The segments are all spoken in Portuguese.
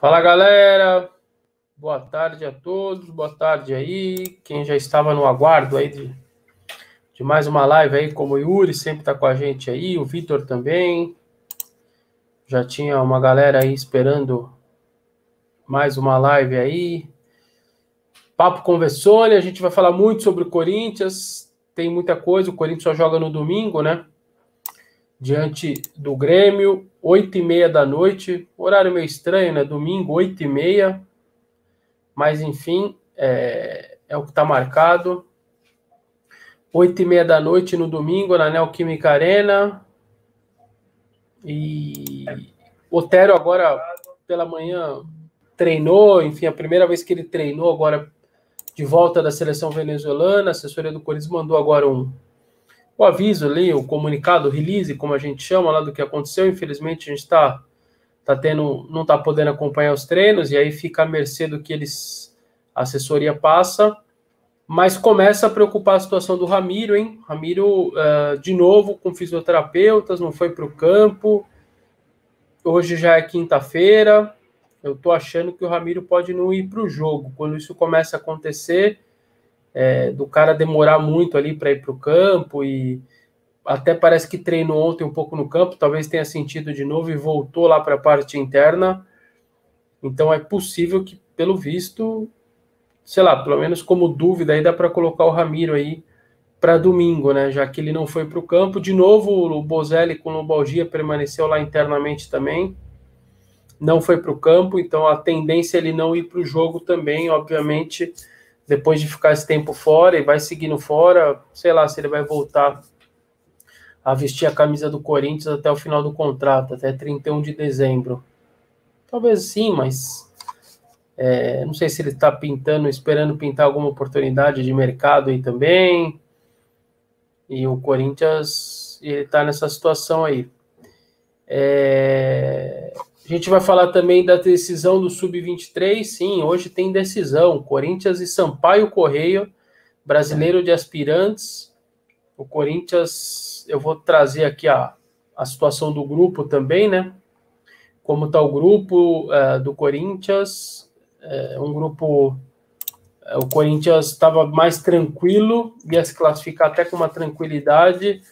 Fala galera, boa tarde a todos, boa tarde aí. Quem já estava no aguardo aí de, de mais uma live aí, como o Yuri sempre está com a gente aí, o Vitor também. Já tinha uma galera aí esperando mais uma live aí. Papo Conversone, a gente vai falar muito sobre o Corinthians, tem muita coisa, o Corinthians só joga no domingo, né? Diante do Grêmio, oito e meia da noite, horário meio estranho, né? Domingo, oito e meia, mas enfim, é, é o que está marcado. Oito e meia da noite no domingo, na Neoquímica Arena. E Otero agora pela manhã treinou, enfim, a primeira vez que ele treinou agora de volta da seleção venezuelana, a assessoria do Corinthians mandou agora um, o aviso ali, o comunicado, o release, como a gente chama lá do que aconteceu. Infelizmente, a gente está tá tendo, não está podendo acompanhar os treinos, e aí fica à mercê do que eles, a assessoria passa. Mas começa a preocupar a situação do Ramiro, hein? Ramiro, uh, de novo, com fisioterapeutas, não foi para o campo. Hoje já é quinta-feira. Eu tô achando que o Ramiro pode não ir para o jogo. Quando isso começa a acontecer, é, do cara demorar muito ali para ir para o campo e até parece que treinou ontem um pouco no campo, talvez tenha sentido de novo e voltou lá para a parte interna. Então é possível que, pelo visto, sei lá, pelo menos como dúvida aí dá para colocar o Ramiro aí para domingo, né? Já que ele não foi para o campo. De novo, o Bozelli com lombalgia permaneceu lá internamente também. Não foi para o campo, então a tendência é ele não ir para o jogo também, obviamente depois de ficar esse tempo fora e vai seguindo fora, sei lá se ele vai voltar a vestir a camisa do Corinthians até o final do contrato, até 31 de dezembro. Talvez sim, mas é, não sei se ele está pintando, esperando pintar alguma oportunidade de mercado aí também. E o Corinthians ele está nessa situação aí. É, a gente vai falar também da decisão do Sub-23. Sim, hoje tem decisão. Corinthians e Sampaio Correia, brasileiro de aspirantes. O Corinthians, eu vou trazer aqui a, a situação do grupo também, né? Como está o grupo é, do Corinthians. É, um grupo. É, o Corinthians estava mais tranquilo, ia se classificar até com uma tranquilidade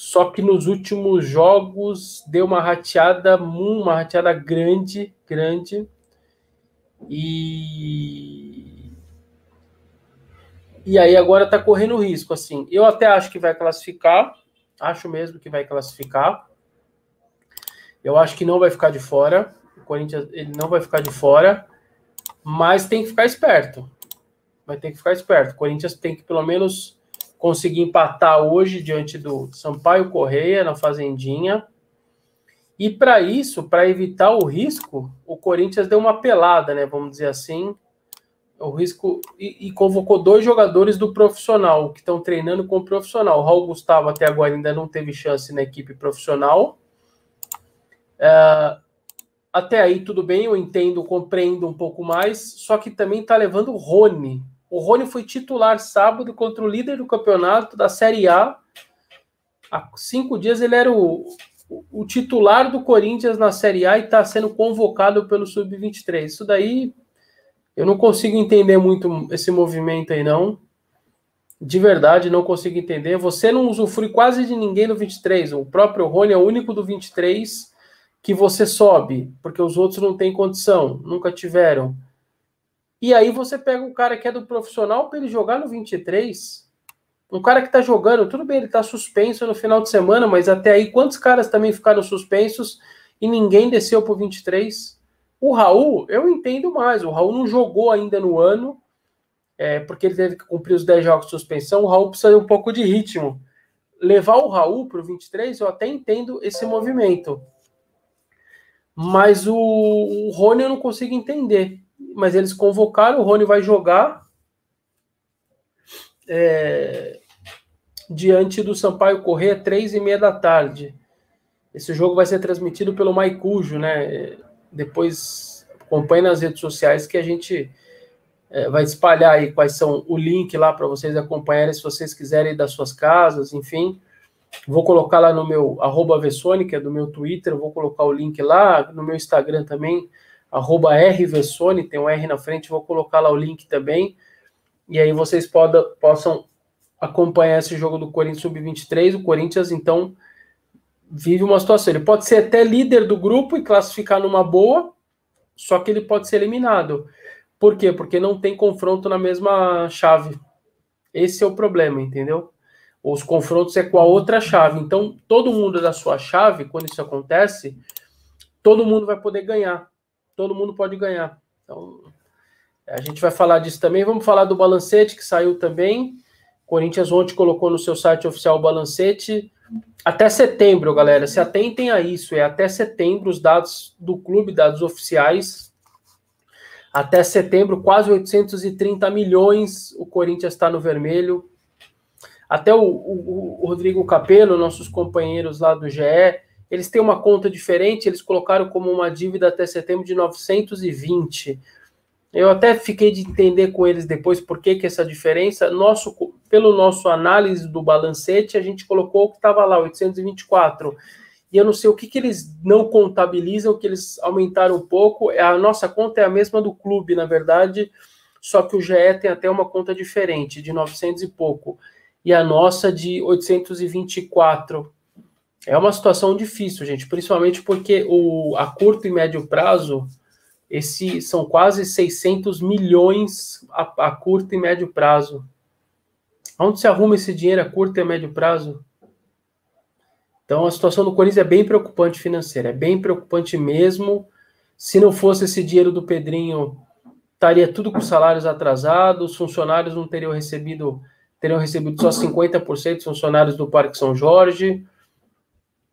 só que nos últimos jogos deu uma rateada, uma rateada grande, grande. E e aí agora está correndo risco, assim. Eu até acho que vai classificar, acho mesmo que vai classificar. Eu acho que não vai ficar de fora. O Corinthians ele não vai ficar de fora, mas tem que ficar esperto. Vai ter que ficar esperto. O Corinthians tem que pelo menos conseguir empatar hoje diante do Sampaio Correia na Fazendinha. E para isso, para evitar o risco, o Corinthians deu uma pelada, né? Vamos dizer assim. O risco e, e convocou dois jogadores do profissional que estão treinando com o profissional. O Raul Gustavo até agora ainda não teve chance na equipe profissional. É, até aí tudo bem, eu entendo, compreendo um pouco mais. Só que também está levando o Rony o Rony foi titular sábado contra o líder do campeonato da Série A. Há cinco dias ele era o, o, titular do Corinthians na Série A e está sendo convocado pelo Sub-23. Isso daí eu não consigo entender muito esse movimento aí, não. De verdade, não consigo entender. Você não usufrui quase de ninguém no 23. O próprio Rony é o único do 23 que você sobe, porque os outros não têm condição, nunca tiveram. E aí você pega um cara que é do profissional para ele jogar no 23. Um cara que tá jogando, tudo bem, ele tá suspenso no final de semana, mas até aí quantos caras também ficaram suspensos e ninguém desceu pro 23? O Raul, eu entendo mais. O Raul não jogou ainda no ano, é, porque ele teve que cumprir os 10 jogos de suspensão. O Raul precisa de um pouco de ritmo. Levar o Raul pro 23, eu até entendo esse movimento. Mas o, o Rony eu não consigo entender mas eles convocaram, o Rony vai jogar é, diante do Sampaio Corrêa, três e meia da tarde. Esse jogo vai ser transmitido pelo Maicujo, né? Depois acompanhe nas redes sociais que a gente é, vai espalhar aí quais são o link lá para vocês acompanharem se vocês quiserem das suas casas, enfim. Vou colocar lá no meu arroba Vessone, que é do meu Twitter, vou colocar o link lá, no meu Instagram também, arroba rvessone, tem um R na frente, vou colocar lá o link também. E aí vocês poda, possam acompanhar esse jogo do Corinthians Sub-23. O Corinthians, então, vive uma situação. Ele pode ser até líder do grupo e classificar numa boa, só que ele pode ser eliminado. Por quê? Porque não tem confronto na mesma chave. Esse é o problema, entendeu? Os confrontos é com a outra chave. Então, todo mundo da sua chave, quando isso acontece, todo mundo vai poder ganhar. Todo mundo pode ganhar. Então, a gente vai falar disso também. Vamos falar do balancete que saiu também. Corinthians ontem colocou no seu site oficial o balancete. Até setembro, galera. Se atentem a isso. É até setembro os dados do clube, dados oficiais. Até setembro, quase 830 milhões. O Corinthians está no vermelho. Até o, o, o Rodrigo Capello, nossos companheiros lá do GE, eles têm uma conta diferente. Eles colocaram como uma dívida até setembro de 920. Eu até fiquei de entender com eles depois por que, que essa diferença. Nosso, pelo nosso análise do balancete, a gente colocou o que estava lá, 824. E eu não sei o que, que eles não contabilizam, que eles aumentaram um pouco. A nossa conta é a mesma do clube, na verdade, só que o GE tem até uma conta diferente, de 900 e pouco. E a nossa de 824. É uma situação difícil, gente, principalmente porque o, a curto e médio prazo esse são quase 600 milhões a, a curto e médio prazo. Onde se arruma esse dinheiro a curto e médio prazo? Então a situação do Corinthians é bem preocupante financeira, é bem preocupante mesmo. Se não fosse esse dinheiro do Pedrinho, estaria tudo com salários atrasados, os funcionários não teriam recebido, teriam recebido só 50% dos funcionários do Parque São Jorge.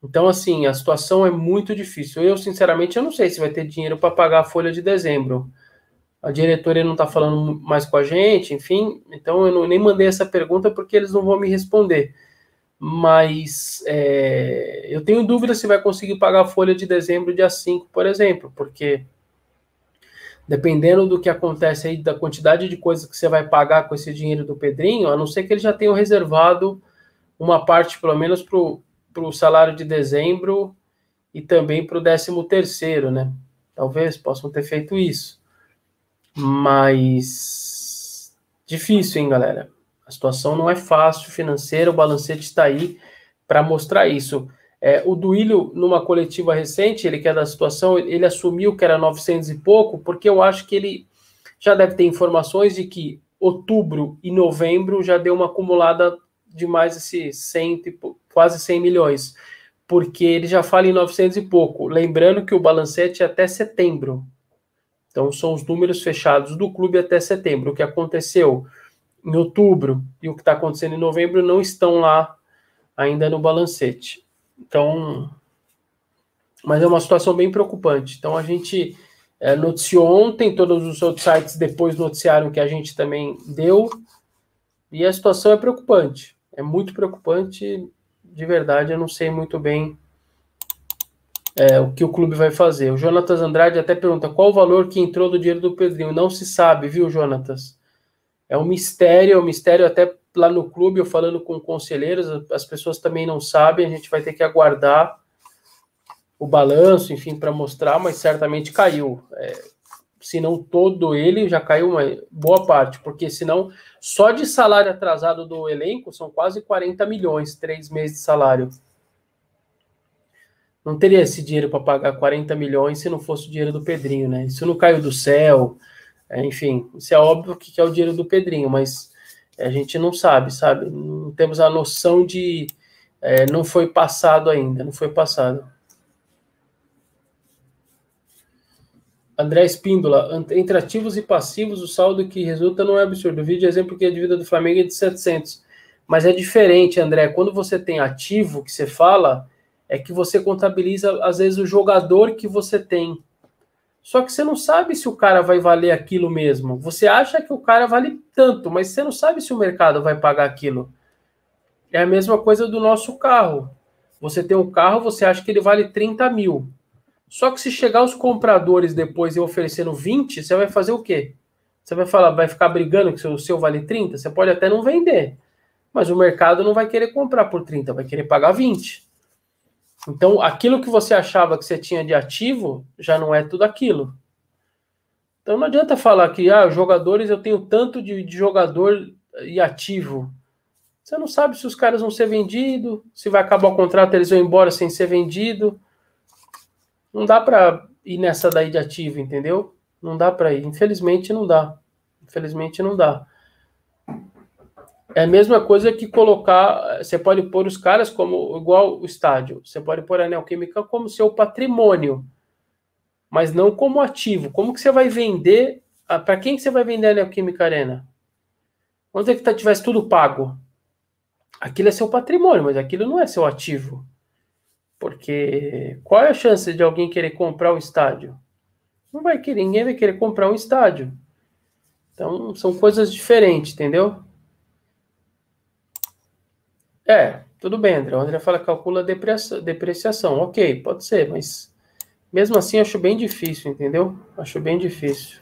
Então, assim, a situação é muito difícil. Eu, sinceramente, eu não sei se vai ter dinheiro para pagar a folha de dezembro. A diretoria não está falando mais com a gente, enfim. Então, eu não, nem mandei essa pergunta porque eles não vão me responder. Mas é, eu tenho dúvida se vai conseguir pagar a folha de dezembro, dia 5, por exemplo, porque dependendo do que acontece aí, da quantidade de coisas que você vai pagar com esse dinheiro do Pedrinho, a não ser que eles já tenham reservado uma parte, pelo menos, para para o salário de dezembro e também para o décimo terceiro, né? Talvez possam ter feito isso. Mas difícil, hein, galera? A situação não é fácil financeira, o balancete está aí para mostrar isso. É, o Duílio, numa coletiva recente, ele que é da situação, ele assumiu que era 900 e pouco, porque eu acho que ele já deve ter informações de que outubro e novembro já deu uma acumulada de mais esse 100, quase 100 milhões, porque ele já fala em 900 e pouco. Lembrando que o balancete é até setembro. Então, são os números fechados do clube até setembro. O que aconteceu em outubro e o que está acontecendo em novembro não estão lá ainda no balancete. Então, mas é uma situação bem preocupante. Então, a gente é, noticiou ontem, todos os outros sites depois noticiaram que a gente também deu, e a situação é preocupante é muito preocupante. De verdade, eu não sei muito bem é, o que o clube vai fazer. O Jonatas Andrade até pergunta qual o valor que entrou do dinheiro do Pedrinho. Não se sabe, viu, Jonatas? É um mistério, é um mistério até lá no clube, eu falando com conselheiros, as pessoas também não sabem, a gente vai ter que aguardar o balanço, enfim, para mostrar, mas certamente caiu. É, se não todo ele, já caiu uma boa parte, porque senão só de salário atrasado do elenco são quase 40 milhões, três meses de salário. Não teria esse dinheiro para pagar 40 milhões se não fosse o dinheiro do Pedrinho, né? Isso não caiu do céu, é, enfim, isso é óbvio que é o dinheiro do Pedrinho, mas a gente não sabe, sabe? Não temos a noção de. É, não foi passado ainda, não foi passado. André Espíndola, entre ativos e passivos, o saldo que resulta não é absurdo. O vídeo exemplo que a dívida do Flamengo é de 700. Mas é diferente, André. Quando você tem ativo, que você fala, é que você contabiliza, às vezes, o jogador que você tem. Só que você não sabe se o cara vai valer aquilo mesmo. Você acha que o cara vale tanto, mas você não sabe se o mercado vai pagar aquilo. É a mesma coisa do nosso carro. Você tem um carro, você acha que ele vale 30 mil. Só que se chegar os compradores depois e oferecendo 20, você vai fazer o quê? Você vai falar, vai ficar brigando que o seu vale 30? Você pode até não vender. Mas o mercado não vai querer comprar por 30, vai querer pagar 20. Então, aquilo que você achava que você tinha de ativo já não é tudo aquilo. Então não adianta falar que ah, jogadores eu tenho tanto de, de jogador e ativo. Você não sabe se os caras vão ser vendidos, se vai acabar o contrato, eles vão embora sem ser vendido. Não dá para ir nessa daí de ativo, entendeu? Não dá para ir. Infelizmente não dá. Infelizmente não dá. É a mesma coisa que colocar. Você pode pôr os caras como igual o estádio. Você pode pôr a Neoquímica como seu patrimônio, mas não como ativo. Como que você vai vender? Para quem que você vai vender a Neoquímica Arena? Onde é que tá, tivesse tudo pago? Aquilo é seu patrimônio, mas aquilo não é seu ativo. Porque qual é a chance de alguém querer comprar o estádio? Não vai querer, ninguém vai querer comprar um estádio. Então são coisas diferentes, entendeu? É, tudo bem, André. O André fala calcula depreciação. Ok, pode ser, mas mesmo assim acho bem difícil, entendeu? Acho bem difícil.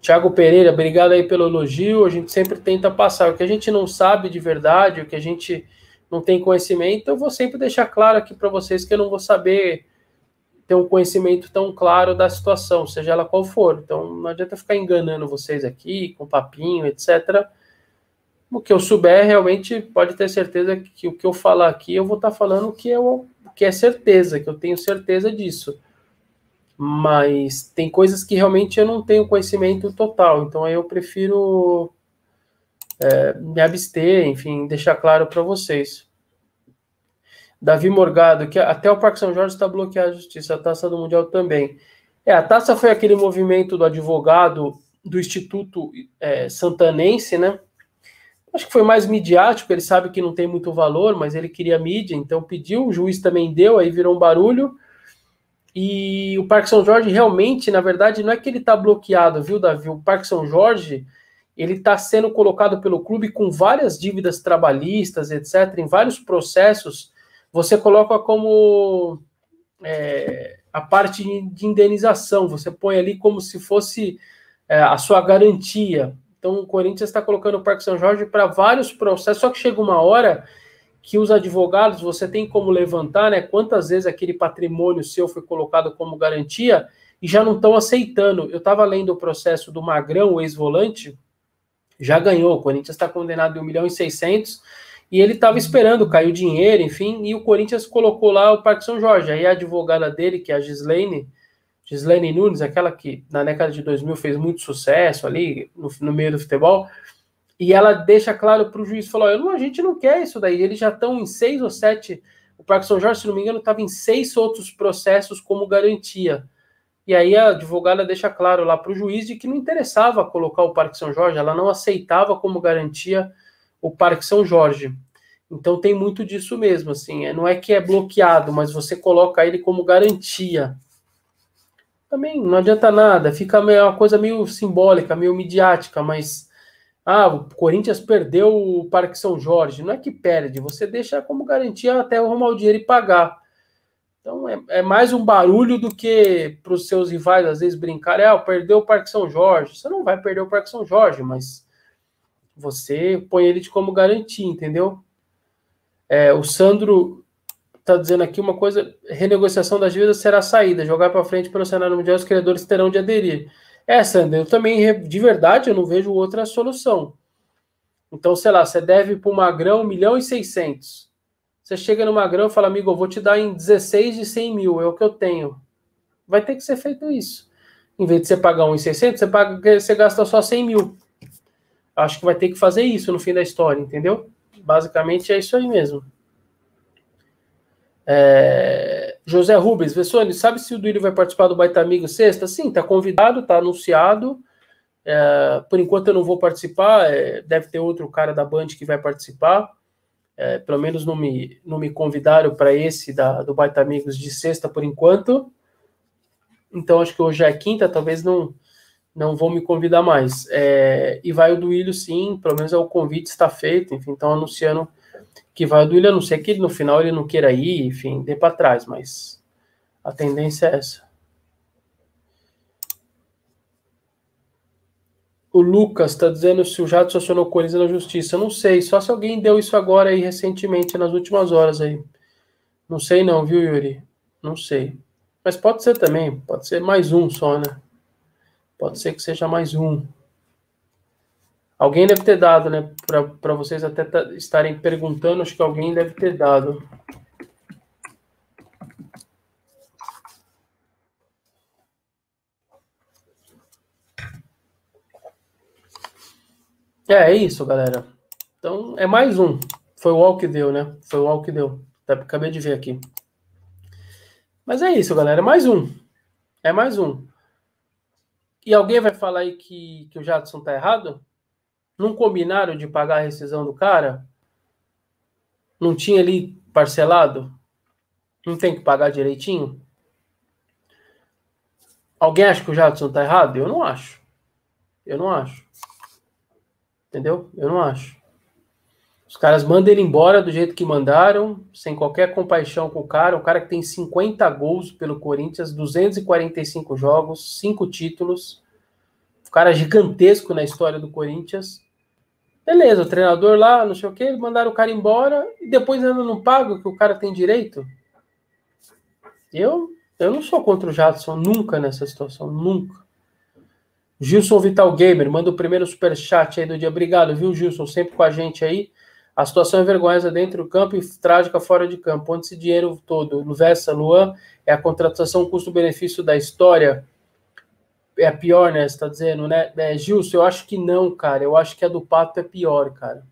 Tiago Pereira, obrigado aí pelo elogio. A gente sempre tenta passar o que a gente não sabe de verdade, o que a gente não tem conhecimento. Eu vou sempre deixar claro aqui para vocês que eu não vou saber ter um conhecimento tão claro da situação, seja ela qual for. Então não adianta ficar enganando vocês aqui com papinho, etc o que eu souber, realmente pode ter certeza que o que eu falar aqui, eu vou estar tá falando que é, o, que é certeza, que eu tenho certeza disso. Mas tem coisas que realmente eu não tenho conhecimento total, então eu prefiro é, me abster, enfim, deixar claro para vocês. Davi Morgado, que até o Parque São Jorge está bloqueado a justiça, a taça do Mundial também. É, a taça foi aquele movimento do advogado do Instituto é, Santanense, né? Acho que foi mais midiático, ele sabe que não tem muito valor, mas ele queria mídia, então pediu, o juiz também deu, aí virou um barulho. E o Parque São Jorge realmente, na verdade, não é que ele está bloqueado, viu, Davi? O Parque São Jorge, ele está sendo colocado pelo clube com várias dívidas trabalhistas, etc., em vários processos. Você coloca como é, a parte de indenização, você põe ali como se fosse é, a sua garantia. Então o Corinthians está colocando o Parque São Jorge para vários processos, só que chega uma hora que os advogados, você tem como levantar, né? Quantas vezes aquele patrimônio seu foi colocado como garantia e já não estão aceitando. Eu estava lendo o processo do Magrão, o ex-volante, já ganhou. O Corinthians está condenado em 1 milhão e 600 e ele estava esperando, caiu dinheiro, enfim, e o Corinthians colocou lá o Parque São Jorge. Aí a advogada dele, que é a Gislaine, Gislaine Nunes, aquela que na década de 2000 fez muito sucesso ali no, no meio do futebol, e ela deixa claro para o juiz, falou, não, a gente não quer isso daí, eles já estão em seis ou sete, o Parque São Jorge, se não me engano, estava em seis outros processos como garantia. E aí a advogada deixa claro lá para o juiz de que não interessava colocar o Parque São Jorge, ela não aceitava como garantia o Parque São Jorge. Então tem muito disso mesmo, assim, é, não é que é bloqueado, mas você coloca ele como garantia também não adianta nada, fica uma coisa meio simbólica, meio midiática, mas ah, o Corinthians perdeu o Parque São Jorge. Não é que perde, você deixa como garantia até arrumar o dinheiro e pagar. Então é, é mais um barulho do que para os seus rivais às vezes brincarem, ah, perdeu o Parque São Jorge. Você não vai perder o Parque São Jorge, mas você põe ele de como garantia, entendeu? É, o Sandro está dizendo aqui uma coisa: renegociação das dívidas será saída, jogar para frente pelo cenário mundial, os credores terão de aderir. É, Sander, eu também, de verdade, eu não vejo outra solução. Então, sei lá, você deve para o Magrão 1 milhão e 600. Você chega no Magrão e fala, amigo, eu vou te dar em 16 de 100 mil, é o que eu tenho. Vai ter que ser feito isso. Em vez de você pagar 1,600, você, paga, você gasta só 100 mil. Acho que vai ter que fazer isso no fim da história, entendeu? Basicamente é isso aí mesmo. É... José Rubens, Vessone, sabe se o Duílio vai participar do Baita Amigo sexta? Sim, está convidado, está anunciado. É... por enquanto eu não vou participar, é... deve ter outro cara da Band que vai participar. É, pelo menos não me, não me convidaram para esse da, do Baita Amigos de sexta por enquanto. Então acho que hoje é quinta, talvez não não vou me convidar mais. É, e vai o Duílio sim, pelo menos é o convite está feito, enfim, estão anunciando que vai do Willian, a não ser que no final ele não queira ir, enfim, dê para trás, mas a tendência é essa. O Lucas está dizendo se o Jato acionou Corinthians na justiça. Eu não sei, só se alguém deu isso agora aí recentemente, nas últimas horas aí. Não sei não, viu, Yuri? Não sei. Mas pode ser também, pode ser mais um só, né? Pode ser que seja mais um. Alguém deve ter dado, né? Para vocês até estarem perguntando, acho que alguém deve ter dado. É, é isso, galera. Então, é mais um. Foi o UOL que deu, né? Foi o UOL que deu. Acabei de ver aqui. Mas é isso, galera. É mais um. É mais um. E alguém vai falar aí que, que o Jadson tá errado? Não combinaram de pagar a rescisão do cara? Não tinha ali parcelado? Não tem que pagar direitinho? Alguém acha que o Jadson tá errado? Eu não acho. Eu não acho. Entendeu? Eu não acho. Os caras mandam ele embora do jeito que mandaram, sem qualquer compaixão com o cara. O cara que tem 50 gols pelo Corinthians, 245 jogos, 5 títulos. O cara gigantesco na história do Corinthians. Beleza, o treinador lá, não sei o que, mandaram o cara embora e depois ainda não paga o que o cara tem direito. Eu, eu não sou contra o Jadson, nunca nessa situação, nunca. Gilson Vital Gamer, manda o primeiro super chat aí do dia. Obrigado, viu, Gilson? Sempre com a gente aí. A situação é vergonhosa dentro do campo e trágica fora de campo. Onde esse dinheiro todo, Vessa, Luan, é a contratação custo-benefício da história? É a pior, né? Você tá dizendo, né? É, Gilson, eu acho que não, cara. Eu acho que a do Pato é pior, cara.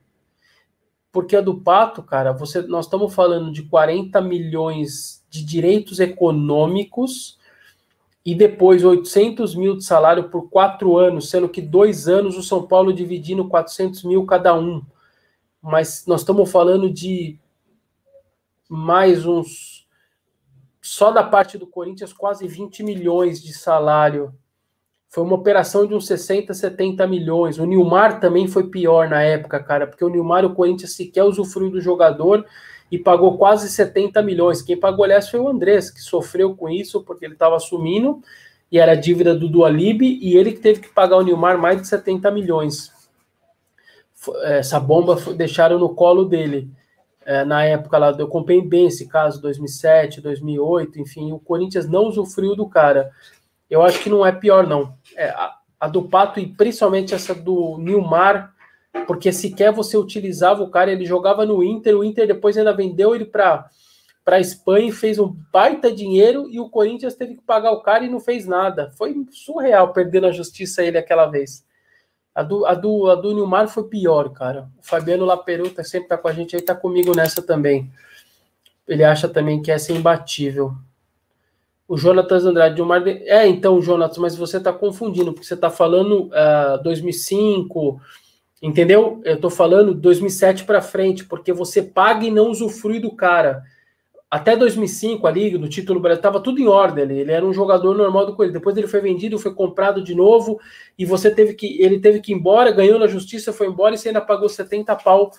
Porque a do Pato, cara, você, nós estamos falando de 40 milhões de direitos econômicos e depois 800 mil de salário por quatro anos, sendo que dois anos o São Paulo dividindo 400 mil cada um. Mas nós estamos falando de mais uns. Só da parte do Corinthians, quase 20 milhões de salário. Foi uma operação de uns 60, 70 milhões. O Nilmar também foi pior na época, cara, porque o Nilmar, o Corinthians sequer usufruiu do jogador e pagou quase 70 milhões. Quem pagou, aliás, foi o Andrés, que sofreu com isso porque ele estava assumindo e era dívida do Dualib e ele que teve que pagar o Nilmar mais de 70 milhões. Essa bomba deixaram no colo dele. É, na época lá, eu comprei bem esse caso, 2007, 2008, enfim, o Corinthians não usufruiu do cara. Eu acho que não é pior, não. É, a, a do Pato e principalmente essa do Nilmar porque sequer você utilizava o cara, ele jogava no Inter, o Inter depois ainda vendeu ele para para a Espanha e fez um baita dinheiro e o Corinthians teve que pagar o cara e não fez nada. Foi surreal perder na justiça ele aquela vez. A do, a do, a do Nilmar foi pior, cara. O Fabiano Laperuta sempre tá com a gente aí, tá comigo nessa também. Ele acha também que essa é imbatível. O Jonatas Andrade, Nilmar... É, então, Jonatas, mas você tá confundindo, porque você tá falando uh, 2005 Entendeu? Eu tô falando 2007 para frente, porque você paga e não usufrui do cara. Até 2005 ali, no título Brasil, tava tudo em ordem. Ele era um jogador normal do Corinthians. Depois ele foi vendido, foi comprado de novo e você teve que ele teve que ir embora, ganhou na justiça, foi embora e você ainda pagou 70 pau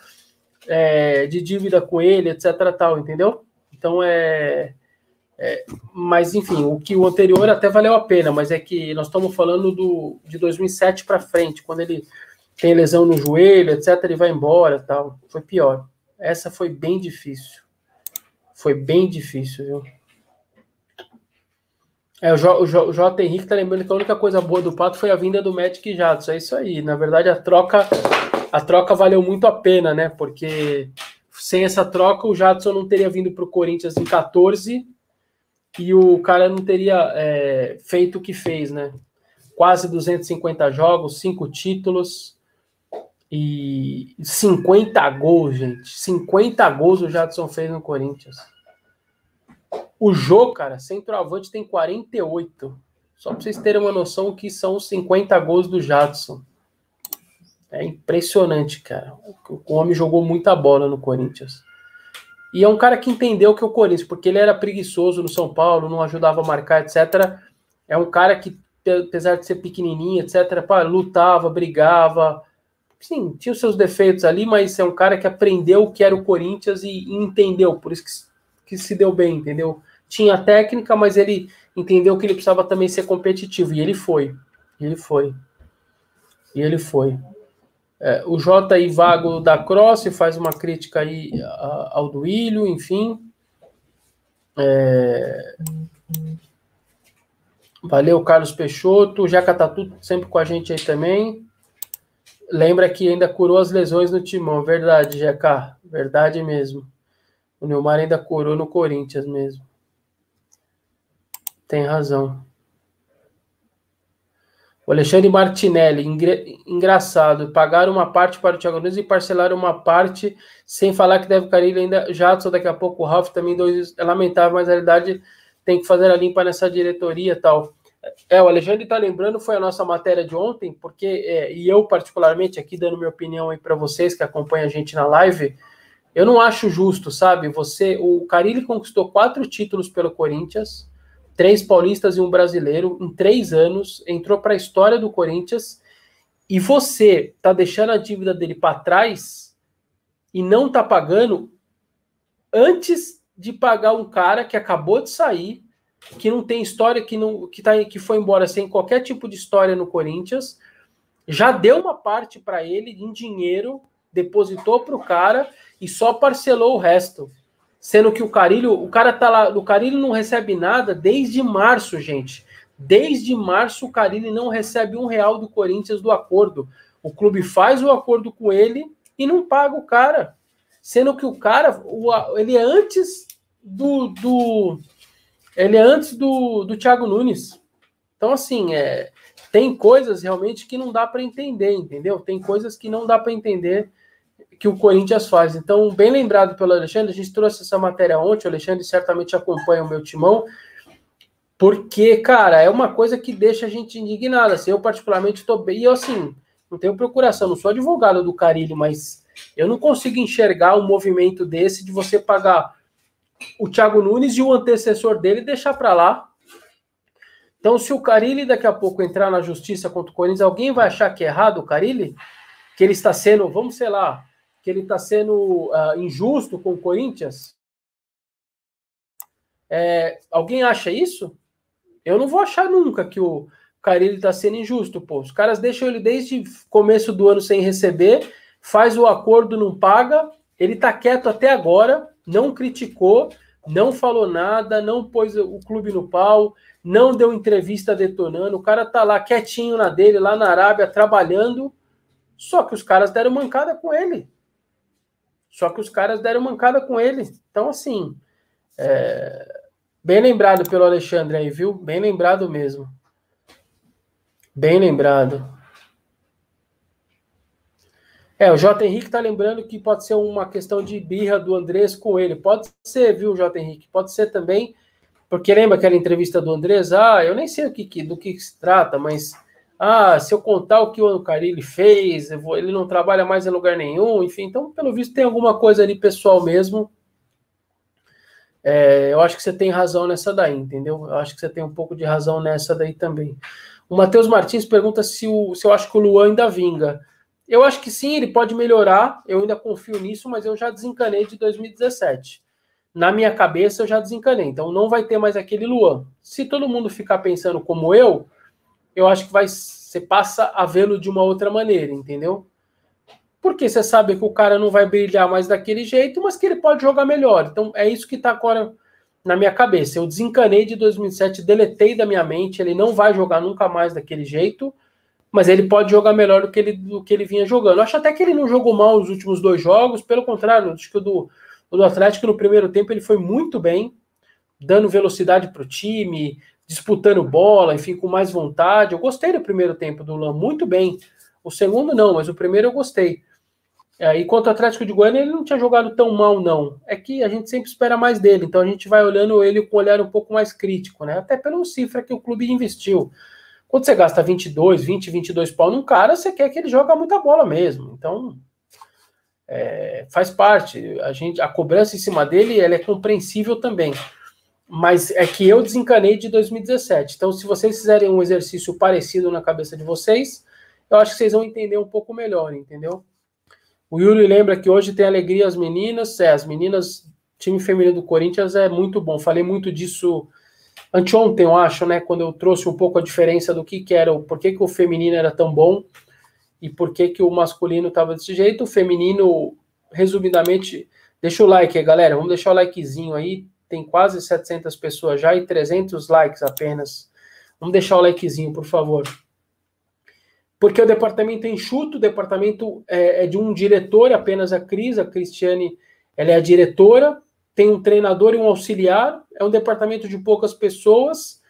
é, de dívida com ele, etc, tal, entendeu? Então é, é, mas enfim, o que o anterior até valeu a pena, mas é que nós estamos falando do de 2007 para frente, quando ele tem lesão no joelho, etc., ele vai embora tal. Foi pior. Essa foi bem difícil. Foi bem difícil, viu? É, o, J, o, J, o J. Henrique tá lembrando que a única coisa boa do Pato foi a vinda do Magic Jatos. É isso aí. Na verdade, a troca a troca valeu muito a pena, né? Porque sem essa troca, o Jadson não teria vindo para o Corinthians em 14 e o cara não teria é, feito o que fez, né? Quase 250 jogos, cinco títulos e 50 gols, gente. 50 gols o Jadson fez no Corinthians. O Jô, cara, centroavante tem 48. Só para vocês terem uma noção que são os 50 gols do Jadson. É impressionante, cara. O homem jogou muita bola no Corinthians. E é um cara que entendeu que o Corinthians, porque ele era preguiçoso no São Paulo, não ajudava a marcar, etc. É um cara que, apesar de ser pequenininho, etc., pá, lutava, brigava, sim, tinha os seus defeitos ali, mas é um cara que aprendeu o que era o Corinthians e, e entendeu, por isso que, que, se deu bem, entendeu? Tinha técnica, mas ele entendeu que ele precisava também ser competitivo, e ele foi. E ele foi. E ele foi. É, o J.I. Vago da Cross faz uma crítica aí ao Duílio, enfim. É... Valeu, Carlos Peixoto. O Jeca Tatu sempre com a gente aí também. Lembra que ainda curou as lesões no timão. Verdade, Jeca. Verdade mesmo. O Neymar ainda curou no Corinthians mesmo. Tem razão. O Alexandre Martinelli, engraçado, pagaram uma parte para o Thiago Nunes e parcelaram uma parte, sem falar que deve cair ainda. Jadson, daqui a pouco o Ralf também, dois, é lamentável, mas na realidade tem que fazer a limpa nessa diretoria e tal. É, o Alexandre está lembrando, foi a nossa matéria de ontem, porque, é, e eu particularmente, aqui dando minha opinião aí para vocês que acompanham a gente na live, eu não acho justo, sabe? Você, o Carilli conquistou quatro títulos pelo Corinthians, três paulistas e um brasileiro em três anos, entrou para a história do Corinthians e você tá deixando a dívida dele para trás e não tá pagando antes de pagar um cara que acabou de sair, que não tem história, que não que tá que foi embora sem qualquer tipo de história no Corinthians, já deu uma parte para ele em dinheiro, depositou para o cara e só parcelou o resto. Sendo que o Carilho, o cara tá lá, o Carilho não recebe nada desde março, gente. Desde março o Carilho não recebe um real do Corinthians do acordo. O clube faz o acordo com ele e não paga o cara. Sendo que o cara, o, ele é antes do, do ele é antes do, do Thiago Nunes. Então, assim, é, tem coisas realmente que não dá para entender, entendeu? Tem coisas que não dá para entender que o Corinthians faz. Então, bem lembrado pelo Alexandre, a gente trouxe essa matéria ontem, o Alexandre certamente acompanha o meu timão, porque, cara, é uma coisa que deixa a gente indignado. Assim, eu, particularmente, estou bem. E eu, assim, não tenho procuração, não sou advogado do Carilho, mas eu não consigo enxergar um movimento desse de você pagar o Thiago Nunes e o antecessor dele deixar para lá. Então, se o Carilli daqui a pouco entrar na justiça contra o Corinthians, alguém vai achar que é errado o Carilli? Que ele está sendo, vamos sei lá, que ele está sendo uh, injusto com o Corinthians? É, alguém acha isso? Eu não vou achar nunca que o Carilli está sendo injusto, pô. Os caras deixam ele desde começo do ano sem receber, faz o acordo, não paga, ele está quieto até agora, não criticou, não falou nada, não pôs o clube no pau, não deu entrevista detonando, o cara tá lá quietinho na dele, lá na Arábia, trabalhando, só que os caras deram mancada com ele. Só que os caras deram mancada com ele. Então, assim, é... bem lembrado pelo Alexandre aí, viu? Bem lembrado mesmo. Bem lembrado. É, o J. Henrique tá lembrando que pode ser uma questão de birra do Andrés com ele. Pode ser, viu, J. Henrique? Pode ser também, porque lembra aquela entrevista do Andrés? Ah, eu nem sei o que, do que se trata, mas ah, se eu contar o que o Carilli fez, vou, ele não trabalha mais em lugar nenhum, enfim, então, pelo visto, tem alguma coisa ali pessoal mesmo. É, eu acho que você tem razão nessa daí, entendeu? Eu acho que você tem um pouco de razão nessa daí também. O Matheus Martins pergunta se, o, se eu acho que o Luan ainda vinga. Eu acho que sim, ele pode melhorar, eu ainda confio nisso, mas eu já desencanei de 2017. Na minha cabeça, eu já desencanei, então não vai ter mais aquele Luan. Se todo mundo ficar pensando como eu, eu acho que vai você passa a vê-lo de uma outra maneira, entendeu? Porque você sabe que o cara não vai brilhar mais daquele jeito, mas que ele pode jogar melhor. Então é isso que está agora na minha cabeça. Eu desencanei de 2007, deletei da minha mente, ele não vai jogar nunca mais daquele jeito, mas ele pode jogar melhor do que ele, do que ele vinha jogando. Acho até que ele não jogou mal os últimos dois jogos, pelo contrário, acho que o do, o do Atlético no primeiro tempo ele foi muito bem, dando velocidade para o time, disputando bola, enfim, com mais vontade. Eu gostei do primeiro tempo do Lan, muito bem. O segundo não, mas o primeiro eu gostei. É, e quanto ao Atlético de Goiânia, ele não tinha jogado tão mal, não. É que a gente sempre espera mais dele, então a gente vai olhando ele com um olhar um pouco mais crítico, né? Até pela cifra que o clube investiu. Quando você gasta 22, 20, 22 pau num cara, você quer que ele jogue muita bola mesmo. Então, é, faz parte. A, gente, a cobrança em cima dele ela é compreensível também mas é que eu desencanei de 2017. Então, se vocês fizerem um exercício parecido na cabeça de vocês, eu acho que vocês vão entender um pouco melhor, entendeu? O Yuri lembra que hoje tem alegria as meninas. É, as meninas, time feminino do Corinthians é muito bom. Falei muito disso anteontem, eu acho, né? Quando eu trouxe um pouco a diferença do que, que era, por que, que o feminino era tão bom e por que, que o masculino estava desse jeito. O feminino, resumidamente, deixa o like aí, galera. Vamos deixar o likezinho aí tem quase 700 pessoas já e 300 likes apenas. Vamos deixar o likezinho, por favor. Porque o departamento é enxuto, o departamento é, é de um diretor, apenas a Cris, a Cristiane, ela é a diretora, tem um treinador e um auxiliar, é um departamento de poucas pessoas,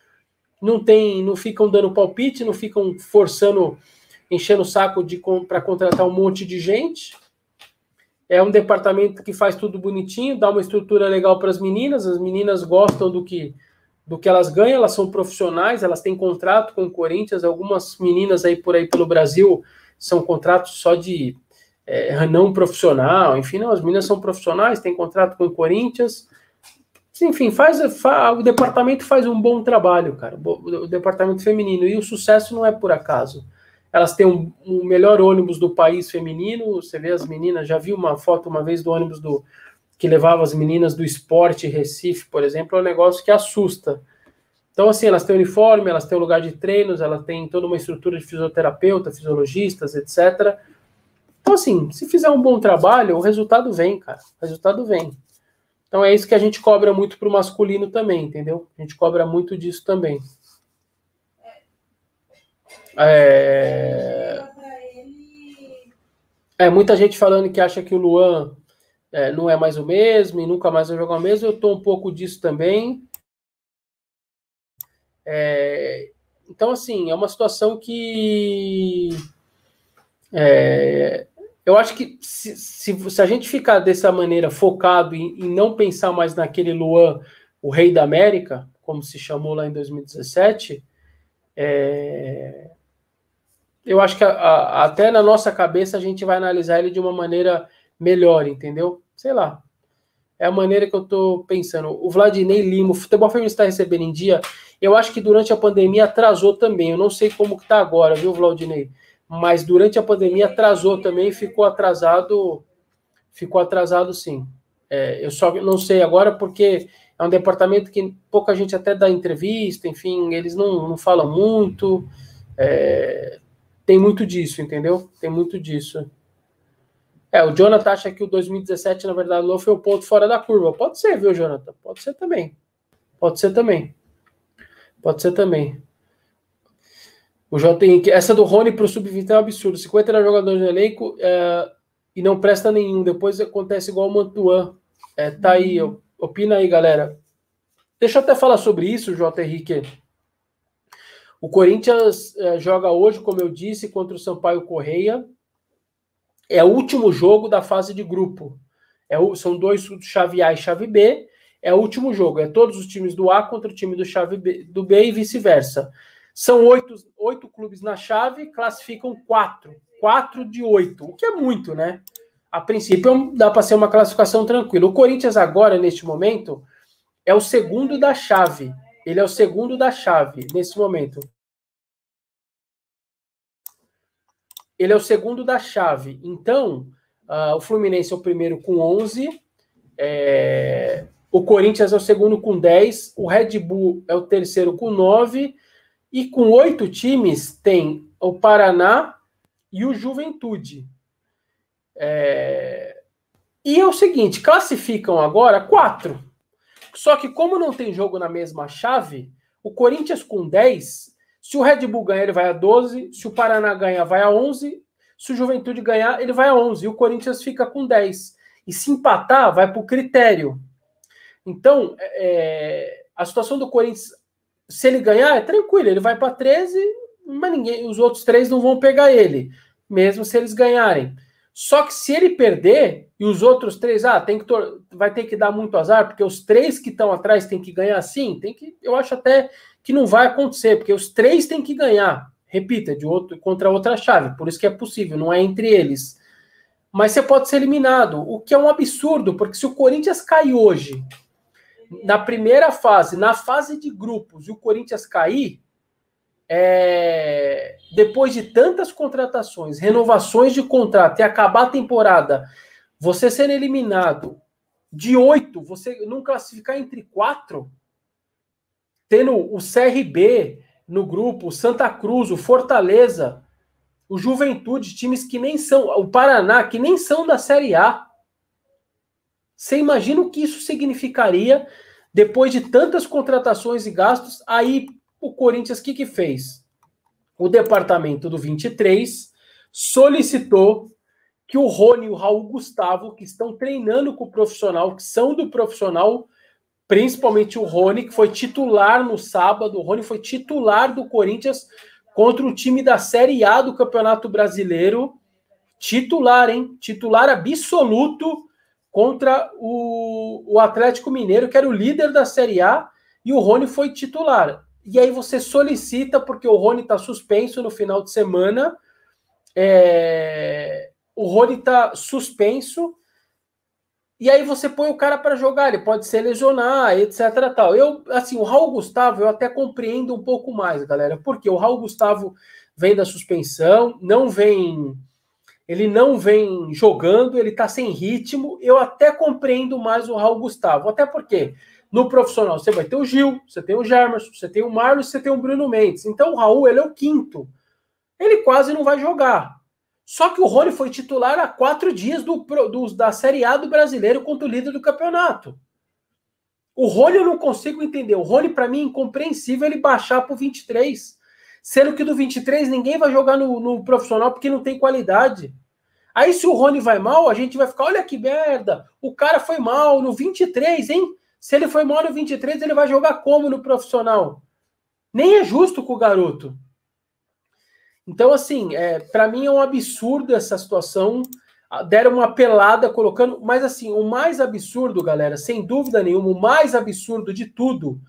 não tem, não ficam dando palpite, não ficam forçando, enchendo o saco de para contratar um monte de gente. É um departamento que faz tudo bonitinho, dá uma estrutura legal para as meninas, as meninas gostam do que do que elas ganham, elas são profissionais, elas têm contrato com o Corinthians, algumas meninas aí por aí pelo Brasil são contratos só de é, não profissional, enfim, não, as meninas são profissionais, têm contrato com o Corinthians, enfim, faz, faz, o departamento faz um bom trabalho, cara, o, o, departamento feminino, e o sucesso não é por acaso. Elas têm um, um melhor ônibus do país feminino, você vê as meninas, já vi uma foto uma vez do ônibus do, que levava as meninas do esporte Recife, por exemplo, é um negócio que assusta. Então, assim, elas têm uniforme, elas têm lugar de treinos, elas têm toda uma estrutura de fisioterapeuta, fisiologistas, etc. Então, assim, se fizer um bom trabalho, o resultado vem, cara. O resultado vem. Então é isso que a gente cobra muito para o masculino também, entendeu? A gente cobra muito disso também. É... é muita gente falando que acha que o Luan é, não é mais o mesmo e nunca mais vai jogar o mesmo. Eu estou um pouco disso também. É, então, assim, é uma situação que. É, eu acho que se, se, se, a gente ficar dessa maneira focado em, em, não pensar mais naquele Luan, o rei da América, como se chamou lá em 2017, é, eu acho que a, a, até na nossa cabeça a gente vai analisar ele de uma maneira melhor, entendeu? Sei lá. É a maneira que eu tô pensando. O Vladimir Lima, o futebol feminino está recebendo em dia. Eu acho que durante a pandemia atrasou também. Eu não sei como que tá agora, viu, Vladimir? Mas durante a pandemia atrasou também, ficou atrasado, ficou atrasado sim. É, eu só não sei agora porque é um departamento que pouca gente até dá entrevista, enfim, eles não, não falam muito. É, tem muito disso, entendeu? Tem muito disso. É, o Jonathan acha que o 2017, na verdade, não foi o ponto fora da curva. Pode ser, viu, Jonathan? Pode ser também. Pode ser também. Pode ser também. O J. Henrique, essa do Rony para o Sub-20 é um absurdo. 50 era jogador no elenco é, e não presta nenhum. Depois acontece igual o Mantuan. É, tá aí, opina aí, galera. Deixa eu até falar sobre isso, J. Henrique. O Corinthians é, joga hoje, como eu disse, contra o Sampaio Correia é o último jogo da fase de grupo. É o, são dois chave A e chave B. É o último jogo. É todos os times do A contra o time do chave B, do B e vice-versa. São oito, oito clubes na chave, classificam quatro. Quatro de oito, o que é muito, né? A princípio dá para ser uma classificação tranquila. O Corinthians agora, neste momento, é o segundo da chave. Ele é o segundo da chave nesse momento. ele é o segundo da chave. Então, uh, o Fluminense é o primeiro com 11, é, o Corinthians é o segundo com 10, o Red Bull é o terceiro com 9, e com oito times tem o Paraná e o Juventude. É, e é o seguinte: classificam agora quatro. Só que, como não tem jogo na mesma chave, o Corinthians com 10 se o Red Bull ganhar, ele vai a 12. Se o Paraná ganhar, vai a 11. Se o Juventude ganhar, ele vai a 11. E o Corinthians fica com 10. E se empatar, vai para o critério. Então, é, a situação do Corinthians, se ele ganhar, é tranquilo. Ele vai para 13, mas ninguém, os outros três não vão pegar ele, mesmo se eles ganharem. Só que se ele perder e os outros três, ah, tem que vai ter que dar muito azar, porque os três que estão atrás têm que ganhar sim, tem que, eu acho até que não vai acontecer, porque os três têm que ganhar. Repita, de outro contra outra chave. Por isso que é possível, não é entre eles. Mas você pode ser eliminado, o que é um absurdo, porque se o Corinthians cair hoje, na primeira fase, na fase de grupos, e o Corinthians cair, é... depois de tantas contratações, renovações de contrato e acabar a temporada, você sendo eliminado de oito, você não classificar entre quatro, tendo o CRB no grupo, o Santa Cruz, o Fortaleza, o Juventude, times que nem são, o Paraná, que nem são da Série A. Você imagina o que isso significaria depois de tantas contratações e gastos? Aí o Corinthians, o que, que fez? O departamento do 23 solicitou que o Rony e o Raul Gustavo, que estão treinando com o profissional, que são do profissional, principalmente o Rony, que foi titular no sábado, o Rony foi titular do Corinthians contra o time da Série A do Campeonato Brasileiro, titular, hein? Titular absoluto contra o, o Atlético Mineiro, que era o líder da Série A, e o Rony foi titular. E aí você solicita, porque o Rony está suspenso no final de semana, é, o Rony está suspenso, e aí você põe o cara para jogar, ele pode se lesionar, etc. Tal. Eu, assim, o Raul Gustavo eu até compreendo um pouco mais, galera, porque o Raul Gustavo vem da suspensão, não vem, ele não vem jogando, ele tá sem ritmo. Eu até compreendo mais o Raul Gustavo, até porque no profissional você vai ter o Gil, você tem o Germerson, você tem o Marlos, você tem o Bruno Mendes. Então o Raul ele é o quinto, ele quase não vai jogar. Só que o Rony foi titular há quatro dias do, do, da Série A do brasileiro contra o líder do campeonato. O Rony eu não consigo entender. O Rony, para mim, é incompreensível ele baixar para o 23. Sendo que do 23 ninguém vai jogar no, no, profissional porque não tem qualidade. Aí, se o Rony vai mal, a gente vai ficar: olha que merda, o cara foi mal no 23, hein? Se ele foi mal no 23, ele vai jogar como no profissional? Nem é justo com o garoto. Então, assim, é, para mim é um absurdo essa situação. Deram uma pelada colocando. Mas, assim, o mais absurdo, galera, sem dúvida nenhuma, o mais absurdo de tudo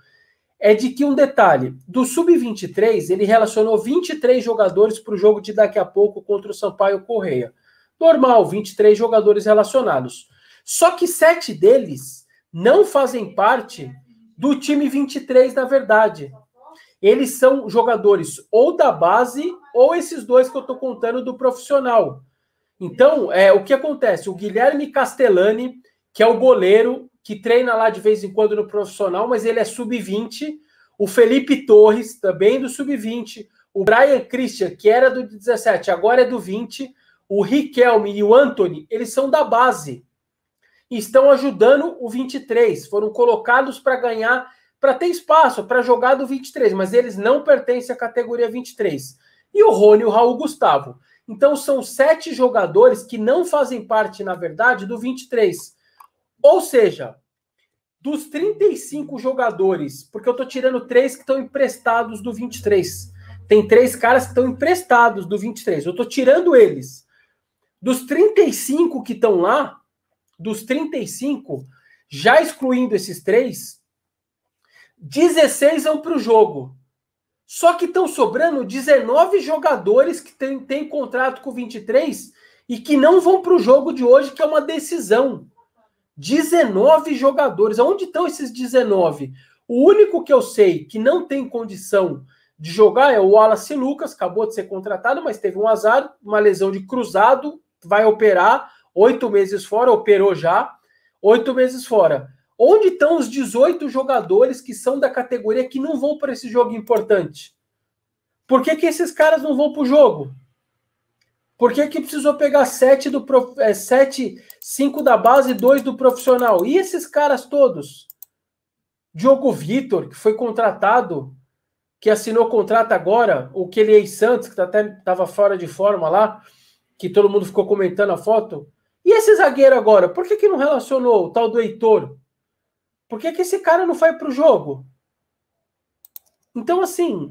é de que um detalhe: do Sub-23, ele relacionou 23 jogadores para o jogo de daqui a pouco contra o Sampaio Correia. Normal, 23 jogadores relacionados. Só que sete deles não fazem parte do time 23, na verdade eles são jogadores ou da base ou esses dois que eu estou contando do profissional. Então, é, o que acontece? O Guilherme Castellani, que é o goleiro, que treina lá de vez em quando no profissional, mas ele é sub-20. O Felipe Torres, também do sub-20. O Brian Christian, que era do 17, agora é do 20. O Riquelme e o Anthony, eles são da base. E estão ajudando o 23. Foram colocados para ganhar para ter espaço para jogar do 23, mas eles não pertencem à categoria 23. E o Rony e o Raul Gustavo. Então são sete jogadores que não fazem parte, na verdade, do 23. Ou seja, dos 35 jogadores, porque eu estou tirando três que estão emprestados do 23. Tem três caras que estão emprestados do 23. Eu estou tirando eles. Dos 35 que estão lá, dos 35, já excluindo esses três, 16 vão para o jogo. Só que estão sobrando 19 jogadores que têm, contrato com 23 e que não vão para o jogo de hoje, que é uma decisão. 19 jogadores. Onde estão esses 19? O único que eu sei que não tem condição de jogar é o Wallace Lucas, acabou de ser contratado, mas teve um azar, uma lesão de cruzado, vai operar, oito meses fora, operou já, oito meses fora. Onde estão os 18 jogadores que são da categoria que não vão para esse jogo importante? Por que, que esses caras não vão para o jogo? Por que, que precisou pegar sete do prof... é, sete, cinco da base e dois do profissional? E esses caras todos? Diogo Vitor, que foi contratado, que assinou contrato agora, o Kelly Santos, que até estava fora de forma lá, que todo mundo ficou comentando a foto. E esse zagueiro agora? Por que, que não relacionou o tal do Heitor? Por que, que esse cara não foi pro jogo? Então, assim,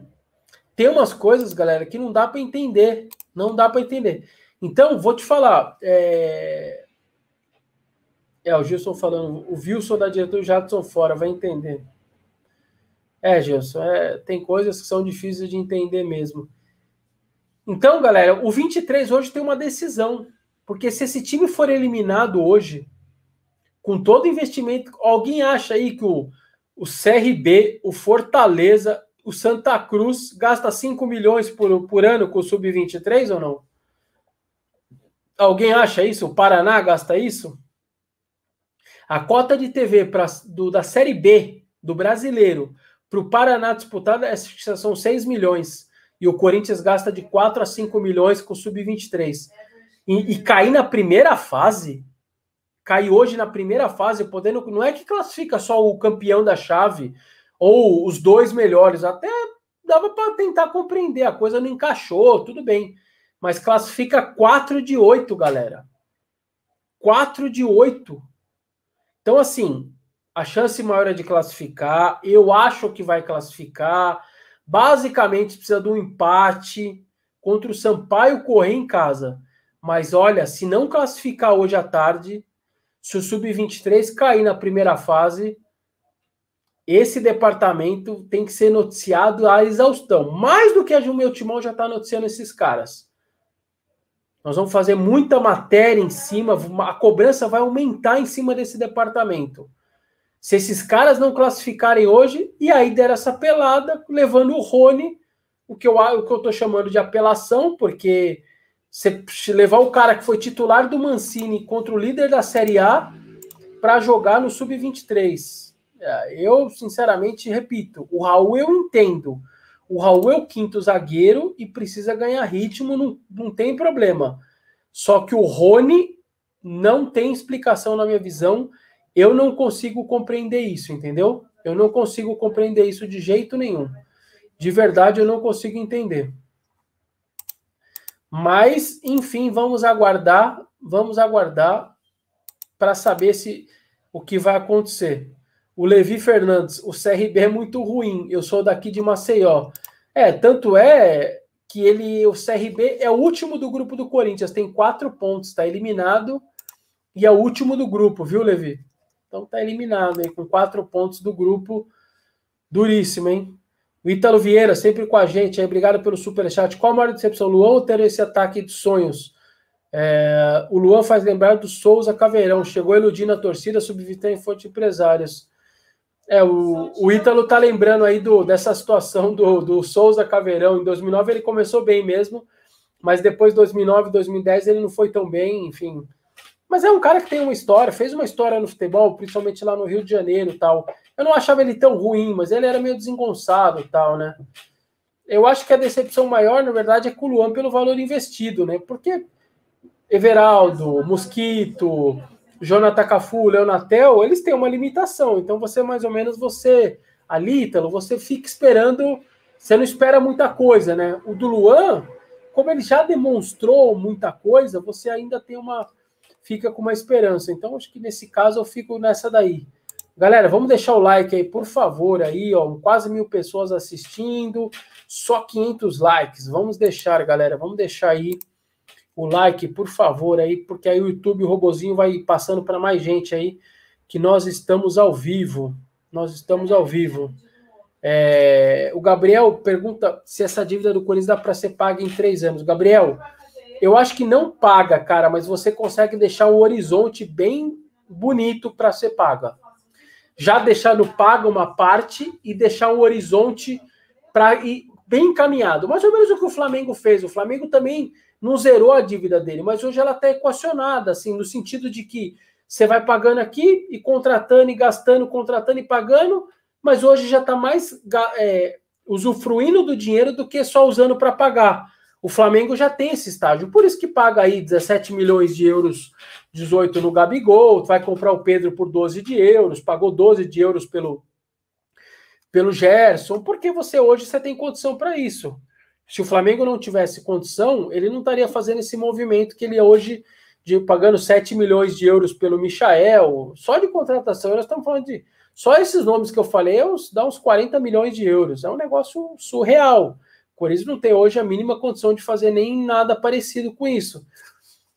tem umas coisas, galera, que não dá para entender. Não dá para entender. Então, vou te falar. É... é, o Gilson falando, o Wilson da diretora Jadson fora, vai entender. É, Gilson, é, tem coisas que são difíceis de entender mesmo. Então, galera, o 23 hoje tem uma decisão. Porque se esse time for eliminado hoje, com todo investimento, alguém acha aí que o, o CRB, o Fortaleza, o Santa Cruz gasta 5 milhões por, por ano com o Sub-23 ou não? Alguém acha isso? O Paraná gasta isso? A cota de TV pra, do, da Série B do brasileiro para o Paraná disputada é, são 6 milhões. E o Corinthians gasta de 4 a 5 milhões com o Sub-23. E, e cair na primeira fase cair hoje na primeira fase, podendo. Não é que classifica só o campeão da chave ou os dois melhores, até dava para tentar compreender. A coisa não encaixou, tudo bem. Mas classifica 4 de 8, galera. 4 de 8. Então, assim, a chance maior é de classificar. Eu acho que vai classificar. Basicamente, precisa de um empate contra o Sampaio correr em casa. Mas olha, se não classificar hoje à tarde, se o Sub-23 cair na primeira fase, esse departamento tem que ser noticiado à exaustão. Mais do que a meu Timão já está noticiando esses caras. Nós vamos fazer muita matéria em cima, a cobrança vai aumentar em cima desse departamento. Se esses caras não classificarem hoje, e aí der essa pelada, levando o Rony, o que eu o que eu chamando de apelação, porque você levar o cara que foi titular do Mancini contra o líder da Série A para jogar no sub-23. É, eu, sinceramente, repito, o Raul eu entendo. O Raul é o quinto zagueiro e precisa ganhar ritmo, não, não tem problema. Só que o Rony não tem explicação na minha visão. Eu não consigo compreender isso, entendeu? Eu não consigo compreender isso de jeito nenhum. De verdade, eu não consigo entender. Mas, enfim, vamos aguardar, vamos aguardar para saber se o que vai acontecer. O Levi Fernandes, o CRB é muito ruim. Eu sou daqui de Maceió. É, tanto é que ele, o CRB é o último do grupo do Corinthians, tem quatro pontos, está eliminado e é o último do grupo, viu, Levi? Então tá eliminado aí com quatro pontos do grupo. Duríssimo, hein? O Ítalo Vieira, sempre com a gente aí, obrigado pelo superchat. Qual a maior decepção, Luan ou ter esse ataque de sonhos? É, o Luan faz lembrar do Souza Caveirão, chegou iludindo a torcida, subvitando em fonte empresárias. É, o, o Ítalo tá lembrando aí do, dessa situação do, do Souza Caveirão. Em 2009 ele começou bem mesmo, mas depois de 2009, 2010 ele não foi tão bem, enfim. Mas é um cara que tem uma história, fez uma história no futebol, principalmente lá no Rio de Janeiro tal. Eu não achava ele tão ruim, mas ele era meio desengonçado tal, né? Eu acho que a decepção maior, na verdade, é com o Luan pelo valor investido, né? Porque Everaldo, Mosquito, Jonathan Cafu, Leonatel, eles têm uma limitação. Então você mais ou menos você ali, Ítalo, você fica esperando, você não espera muita coisa, né? O do Luan, como ele já demonstrou muita coisa, você ainda tem uma fica com uma esperança. Então acho que nesse caso eu fico nessa daí. Galera, vamos deixar o like aí, por favor, aí, ó, quase mil pessoas assistindo, só 500 likes. Vamos deixar, galera, vamos deixar aí o like, por favor, aí, porque aí o YouTube, o robozinho vai passando para mais gente aí, que nós estamos ao vivo. Nós estamos ao vivo. É, o Gabriel pergunta se essa dívida do Corinthians dá para ser paga em três anos. Gabriel, eu acho que não paga, cara, mas você consegue deixar um horizonte bem bonito para ser paga já deixar no paga uma parte e deixar um horizonte para ir bem encaminhado. Mais ou menos o que o Flamengo fez. O Flamengo também não zerou a dívida dele, mas hoje ela está equacionada, assim, no sentido de que você vai pagando aqui e contratando e gastando, contratando e pagando, mas hoje já está mais é, usufruindo do dinheiro do que só usando para pagar. O Flamengo já tem esse estágio, por isso que paga aí 17 milhões de euros, 18 no Gabigol, vai comprar o Pedro por 12 de euros, pagou 12 de euros pelo, pelo Gerson, porque você hoje você tem condição para isso. Se o Flamengo não tivesse condição, ele não estaria fazendo esse movimento que ele é hoje de pagando 7 milhões de euros pelo Michael, só de contratação, nós estamos falando de só esses nomes que eu falei, dá uns 40 milhões de euros. É um negócio surreal. Corinthians não tem hoje a mínima condição de fazer nem nada parecido com isso.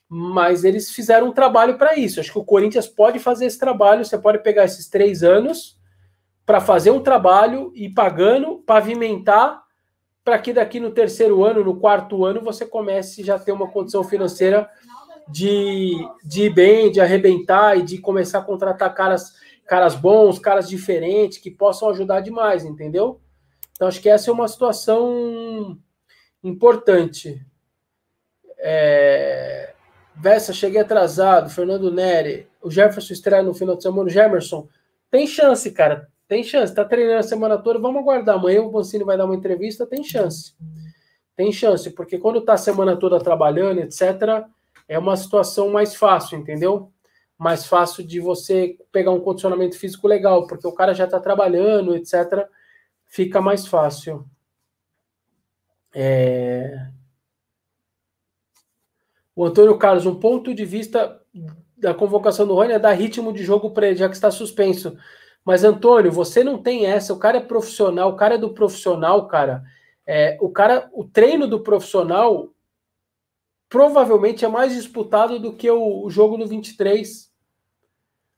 Mas eles fizeram um trabalho para isso. Acho que o Corinthians pode fazer esse trabalho. Você pode pegar esses três anos para fazer um trabalho e pagando, pavimentar, para que daqui no terceiro ano, no quarto ano, você comece já a ter uma condição financeira de, de ir bem, de arrebentar e de começar a contratar caras, caras bons, caras diferentes, que possam ajudar demais, entendeu? Então, acho que essa é uma situação importante. É... Vessa, cheguei atrasado. Fernando Neri. O Jefferson estreia no final de semana. O Gemerson. Tem chance, cara. Tem chance. Tá treinando a semana toda. Vamos aguardar. Amanhã o Boncini vai dar uma entrevista. Tem chance. Tem chance. Porque quando tá a semana toda trabalhando, etc., é uma situação mais fácil, entendeu? Mais fácil de você pegar um condicionamento físico legal, porque o cara já tá trabalhando, etc fica mais fácil. É... O Antônio Carlos, um ponto de vista da convocação do Rony é dar ritmo de jogo para ele, já que está suspenso. Mas, Antônio, você não tem essa. O cara é profissional, o cara é do profissional, cara. É, o cara, o treino do profissional provavelmente é mais disputado do que o, o jogo do 23.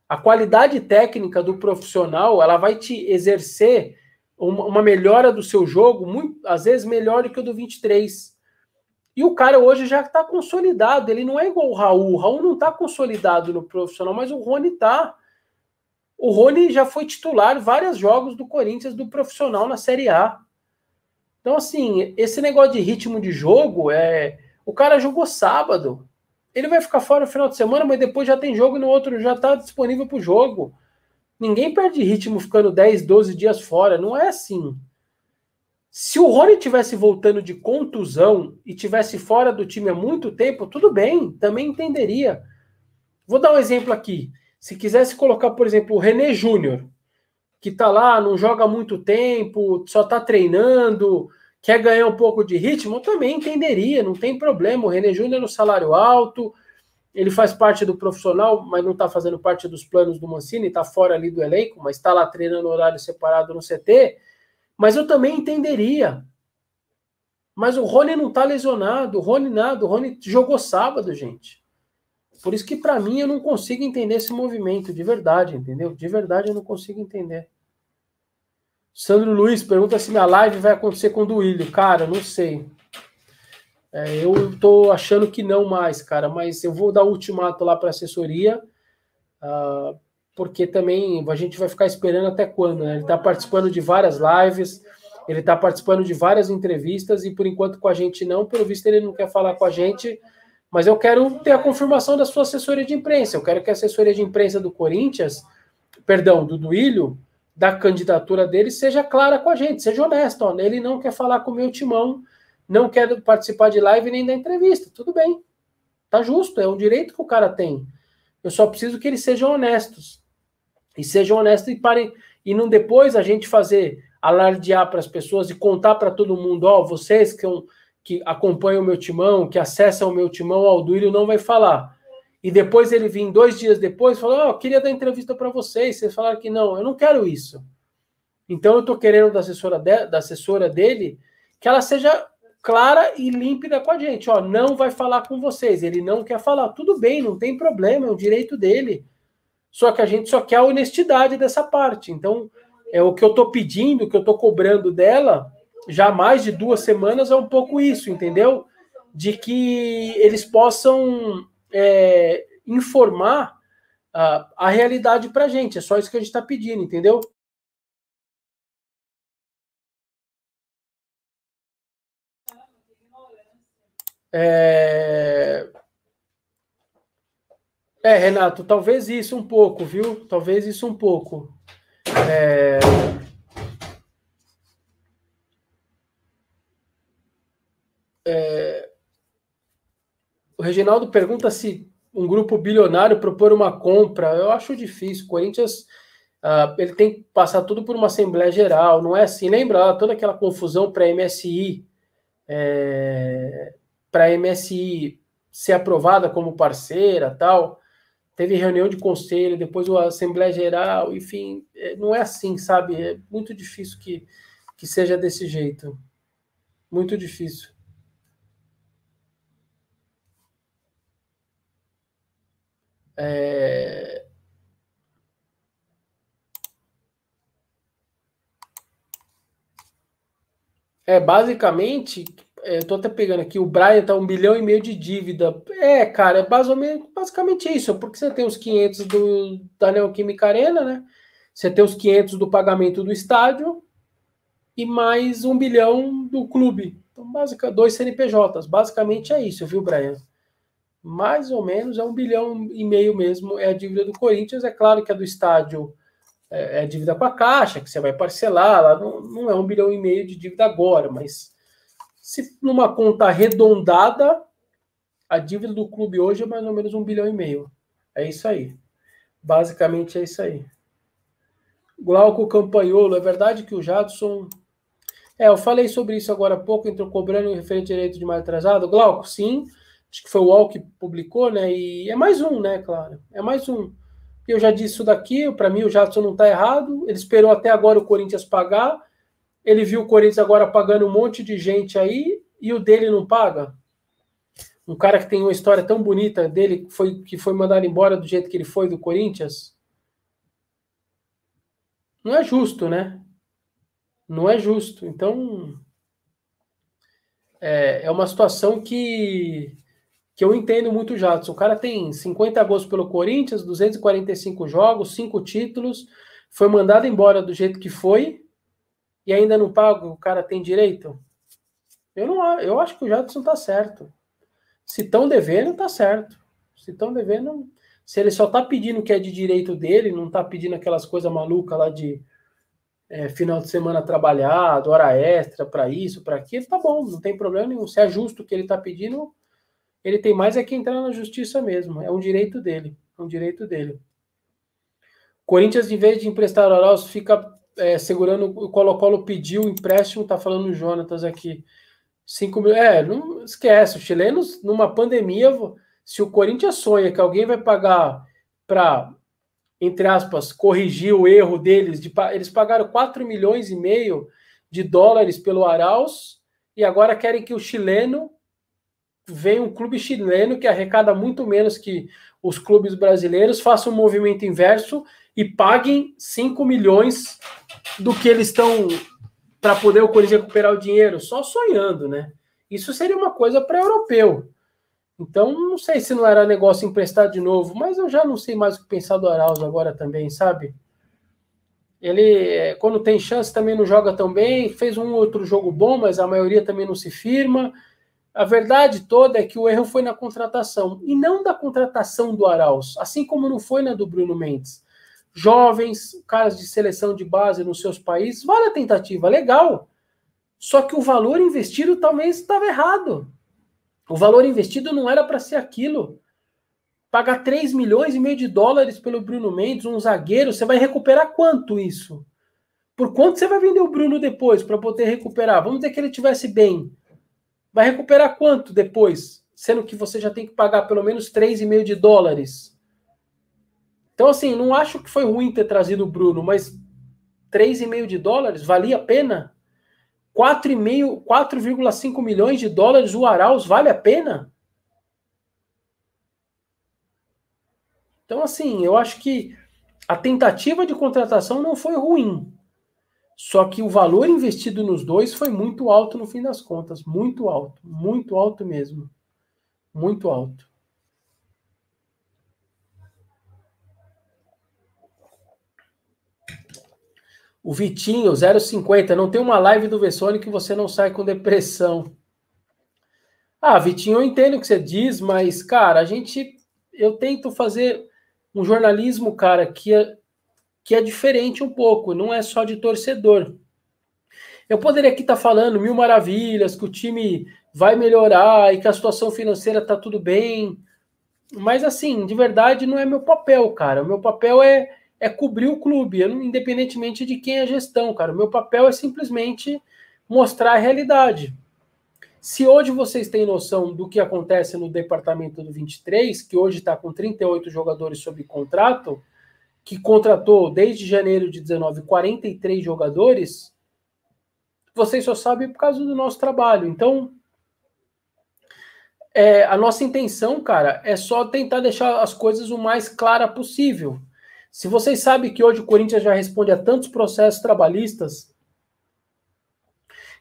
A qualidade técnica do profissional, ela vai te exercer uma, uma melhora do seu jogo, muito, às vezes melhor do que o do 23. E o cara hoje já está consolidado. Ele não é igual o Raul. O Raul não está consolidado no profissional, mas o Rony está. O Rony já foi titular vários jogos do Corinthians do profissional na Série A. Então, assim, esse negócio de ritmo de jogo é. O cara jogou sábado. Ele vai ficar fora no final de semana, mas depois já tem jogo e no outro já está disponível para o jogo. Ninguém perde ritmo ficando 10, 12 dias fora. Não é assim. Se o Rony tivesse voltando de contusão e tivesse fora do time há muito tempo, tudo bem, também entenderia. Vou dar um exemplo aqui. Se quisesse colocar, por exemplo, o René Júnior, que tá lá, não joga muito tempo, só tá treinando, quer ganhar um pouco de ritmo, também entenderia, não tem problema. O René Júnior no salário alto, ele faz parte do profissional, mas não está fazendo parte dos planos do Mancini, está fora ali do elenco, mas está lá treinando horário separado no CT mas eu também entenderia. Mas o Rony não tá lesionado, o Rony nada, o Rony jogou sábado, gente. Por isso que para mim eu não consigo entender esse movimento, de verdade, entendeu? De verdade eu não consigo entender. Sandro Luiz pergunta se minha live vai acontecer com o Duílio. Cara, não sei. É, eu tô achando que não mais, cara, mas eu vou dar ultimato lá para assessoria. Uh, porque também a gente vai ficar esperando até quando, né? Ele está participando de várias lives, ele está participando de várias entrevistas, e por enquanto com a gente não, pelo visto ele não quer falar com a gente, mas eu quero ter a confirmação da sua assessoria de imprensa. Eu quero que a assessoria de imprensa do Corinthians, perdão, do Duílio, da candidatura dele, seja clara com a gente, seja honesta. Ele não quer falar com o meu timão, não quer participar de live nem da entrevista. Tudo bem. Tá justo, é um direito que o cara tem. Eu só preciso que eles sejam honestos. E sejam honestos e parem. E não depois a gente fazer alardear para as pessoas e contar para todo mundo: ó, oh, vocês que, que acompanham o meu timão, que acessam o meu timão, o Duílio não vai falar. E depois ele vir dois dias depois Ó, oh, queria dar entrevista para vocês. Vocês falaram que não, eu não quero isso. Então eu estou querendo da assessora, de, da assessora dele que ela seja clara e límpida com a gente. Ó, não vai falar com vocês. Ele não quer falar. Tudo bem, não tem problema, é o direito dele. Só que a gente só quer a honestidade dessa parte. Então, é o que eu estou pedindo, o que eu estou cobrando dela, já há mais de duas semanas, é um pouco isso, entendeu? De que eles possam é, informar a, a realidade para gente. É só isso que a gente está pedindo, entendeu? É... É, Renato, talvez isso um pouco, viu? Talvez isso um pouco. É... Reginaldo pergunta se um grupo bilionário propor uma compra. Eu acho difícil. O Corinthians uh, ele tem que passar tudo por uma Assembleia Geral, não é assim. Lembra toda aquela confusão para a MSI, é... para a MSI ser aprovada como parceira tal teve reunião de conselho, depois a Assembleia Geral, enfim, é, não é assim, sabe? É muito difícil que, que seja desse jeito. Muito difícil. É... É, basicamente, é, tô até pegando aqui, o Brian tá um bilhão e meio de dívida. É, cara, é basicamente, basicamente isso, porque você tem os 500 do, da Neoquímica Arena, né? Você tem os 500 do pagamento do estádio e mais um bilhão do clube. Então, basicamente, dois CNPJs. Basicamente é isso, viu, Brian? Mais ou menos é um bilhão e meio mesmo é a dívida do Corinthians. É claro que a do estádio é, é dívida com a Caixa, que você vai parcelar, lá não, não é um bilhão e meio de dívida agora, mas se numa conta arredondada, a dívida do clube hoje é mais ou menos um bilhão e meio. É isso aí. Basicamente é isso aí. Glauco Campanholo, é verdade que o Jadson É, eu falei sobre isso agora há pouco, entrou cobrando o referente direito de mais atrasado. Glauco, sim, acho que foi o UOL que publicou, né? E é mais um, né, claro? É mais um. Eu já disse isso daqui, para mim o Jadson não está errado. Ele esperou até agora o Corinthians pagar. Ele viu o Corinthians agora pagando um monte de gente aí e o dele não paga. Um cara que tem uma história tão bonita dele, foi, que foi mandado embora do jeito que ele foi do Corinthians. Não é justo, né? Não é justo. Então, é, é uma situação que, que eu entendo muito já. O cara tem 50 gols pelo Corinthians, 245 jogos, 5 títulos, foi mandado embora do jeito que foi e ainda não paga, o cara tem direito? Eu não eu acho que o Jadson tá certo. Se estão devendo, tá certo. Se estão devendo, se ele só tá pedindo o que é de direito dele, não tá pedindo aquelas coisas malucas lá de é, final de semana trabalhado, hora extra para isso, para aquilo, tá bom, não tem problema nenhum. Se é justo o que ele está pedindo, ele tem mais é que entrar na justiça mesmo. É um direito dele. É um direito dele. Corinthians, em vez de emprestar o Arauz, fica é, segurando. O Colo-Colo pediu o empréstimo, tá falando o Jonatas aqui. 5 mil. É, não esquece. Os chilenos, numa pandemia, se o Corinthians sonha que alguém vai pagar para entre aspas, corrigir o erro deles. De, eles pagaram 4 milhões e meio de dólares pelo Arauz e agora querem que o chileno venha um clube chileno que arrecada muito menos que os clubes brasileiros, faça um movimento inverso e paguem 5 milhões do que eles estão para poder o Corinthians recuperar o dinheiro, só sonhando, né? Isso seria uma coisa para europeu. Então, não sei se não era negócio emprestado de novo, mas eu já não sei mais o que pensar do Arauz agora também, sabe? Ele, quando tem chance, também não joga tão bem. Fez um outro jogo bom, mas a maioria também não se firma. A verdade toda é que o erro foi na contratação, e não da contratação do Arauz, assim como não foi na do Bruno Mendes. Jovens, caras de seleção de base nos seus países, vale a tentativa, legal. Só que o valor investido talvez estava errado. O valor investido não era para ser aquilo. Pagar 3 milhões e meio de dólares pelo Bruno Mendes, um zagueiro, você vai recuperar quanto isso? Por quanto você vai vender o Bruno depois para poder recuperar? Vamos dizer que ele tivesse bem. Vai recuperar quanto depois? Sendo que você já tem que pagar pelo menos 3,5 de dólares. Então, assim, não acho que foi ruim ter trazido o Bruno, mas 3,5 de dólares valia a pena? 4,5 milhões de dólares o Arauz vale a pena? Então, assim, eu acho que a tentativa de contratação não foi ruim. Só que o valor investido nos dois foi muito alto no fim das contas. Muito alto. Muito alto mesmo. Muito alto. O Vitinho, 050, não tem uma live do Vessone que você não sai com depressão. Ah, Vitinho, eu entendo o que você diz, mas, cara, a gente. Eu tento fazer um jornalismo, cara, que é, que é diferente um pouco, não é só de torcedor. Eu poderia aqui estar tá falando mil maravilhas, que o time vai melhorar e que a situação financeira tá tudo bem. Mas, assim, de verdade, não é meu papel, cara. O meu papel é é cobrir o clube, independentemente de quem é a gestão, cara. O meu papel é simplesmente mostrar a realidade. Se hoje vocês têm noção do que acontece no departamento do 23, que hoje está com 38 jogadores sob contrato, que contratou desde janeiro de 19 43 jogadores, vocês só sabem por causa do nosso trabalho. Então, é, a nossa intenção, cara, é só tentar deixar as coisas o mais clara possível. Se vocês sabem que hoje o Corinthians já responde a tantos processos trabalhistas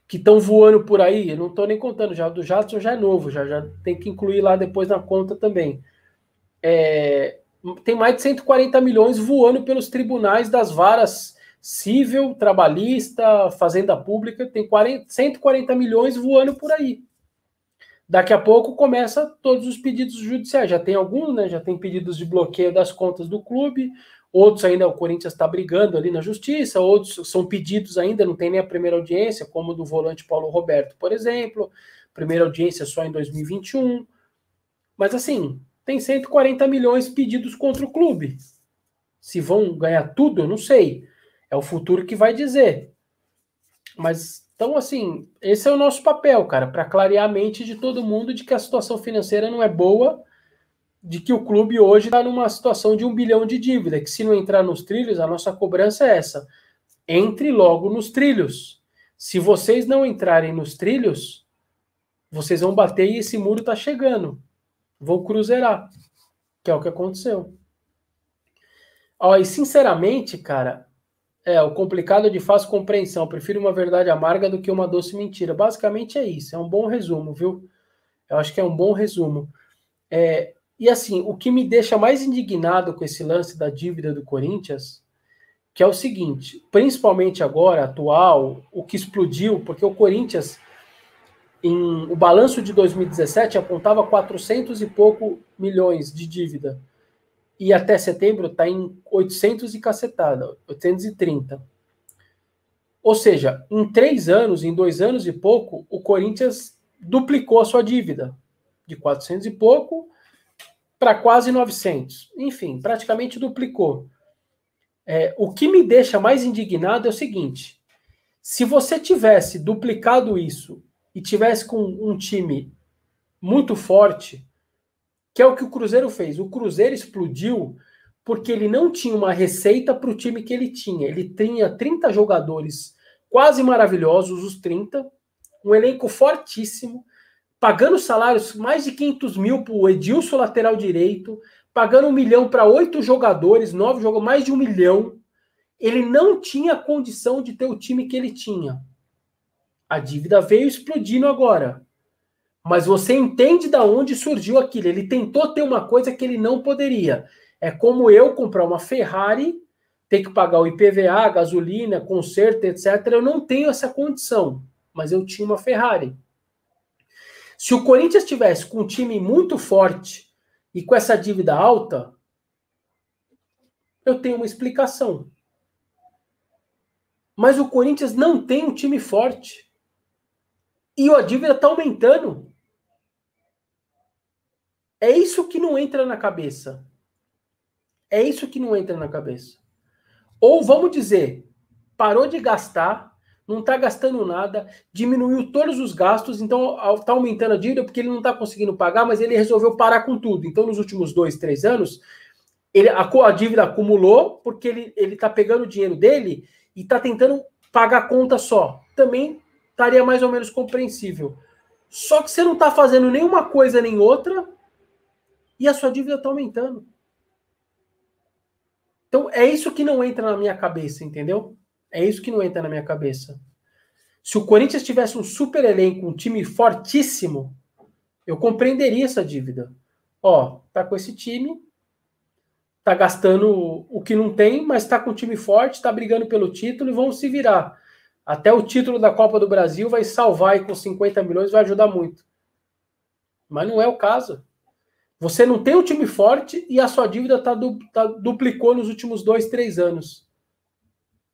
que estão voando por aí, eu não estou nem contando, já do Jadson já é novo, já, já tem que incluir lá depois na conta também. É, tem mais de 140 milhões voando pelos tribunais das varas civil, trabalhista, fazenda pública, tem 40, 140 milhões voando por aí. Daqui a pouco começa todos os pedidos judiciais. Já tem alguns, né? Já tem pedidos de bloqueio das contas do clube, outros ainda o Corinthians está brigando ali na justiça, outros são pedidos ainda, não tem nem a primeira audiência, como o do volante Paulo Roberto, por exemplo, primeira audiência só em 2021. Mas assim, tem 140 milhões pedidos contra o clube. Se vão ganhar tudo, eu não sei. É o futuro que vai dizer. Mas Então, assim, esse é o nosso papel, cara, para clarear a mente de todo mundo de que a situação financeira não é boa, de que o clube hoje está numa situação de um bilhão de dívida, que se não entrar nos trilhos, a nossa cobrança é essa. Entre logo nos trilhos. Se vocês não entrarem nos trilhos, vocês vão bater e esse muro está chegando. Vão cruzeirar, que é o que aconteceu. Ó, e sinceramente, cara, é, o complicado de fácil compreensão. Prefiro uma verdade amarga do que uma doce mentira. Basicamente é isso. É um bom resumo, viu? Eu acho que é um bom resumo. É, e assim, o que me deixa mais indignado com esse lance da dívida do Corinthians, que é o seguinte, principalmente agora, atual, o que explodiu, porque o Corinthians, em, o balanço de 2017 apontava 400 e pouco milhões de dívida e até setembro está em 800 e cacetada, 830. Ou seja, em três anos, em dois anos e pouco, o Corinthians duplicou a sua dívida, de 400 e pouco para quase 900. Enfim, praticamente duplicou. É, o que me deixa mais indignado é o seguinte: se você tivesse duplicado isso e tivesse com um time muito forte, que é o que o Cruzeiro fez. O Cruzeiro explodiu porque ele não tinha uma receita para o time que ele tinha. Ele tinha 30 jogadores quase maravilhosos, os 30, um elenco fortíssimo, pagando salários mais de 500 mil para o Edilson, lateral direito, pagando um milhão para oito jogadores, nove jogadores, mais de um milhão. Ele não tinha condição de ter o time que ele tinha. A dívida veio explodindo agora mas você entende da onde surgiu aquilo. Ele tentou ter uma coisa que ele não poderia. É como eu comprar uma Ferrari, ter que pagar o IPVA, gasolina, conserto, etc. Eu não tenho essa condição, mas eu tinha uma Ferrari. Se o Corinthians tivesse com um time muito forte e com essa dívida alta, eu tenho uma explicação. Mas o Corinthians não tem um time forte. E a dívida está aumentando. É isso que não entra na cabeça. É isso que não entra na cabeça. Ou vamos dizer, parou de gastar, não está gastando nada, diminuiu todos os gastos, então está aumentando a dívida porque ele não está conseguindo pagar, mas ele resolveu parar com tudo. Então, nos últimos dois, três anos, ele, a, a dívida acumulou porque ele está pegando o dinheiro dele e está tentando pagar a conta só. Também estaria mais ou menos compreensível. Só que você não está fazendo nenhuma coisa nem outra, e a sua dívida está aumentando. Então, é isso que não entra na minha cabeça, entendeu? É isso que não entra na minha cabeça. Se o Corinthians tivesse um super elenco, um time fortíssimo, eu compreenderia essa dívida. Ó, tá com esse time, tá gastando o que não tem, mas tá com um time forte, tá brigando pelo título e vão se virar. Até o título da Copa do Brasil vai salvar e com 50 milhões vai ajudar muito. Mas não é o caso. Você não tem um time forte e a sua dívida tá, du tá duplicou nos últimos dois, três anos.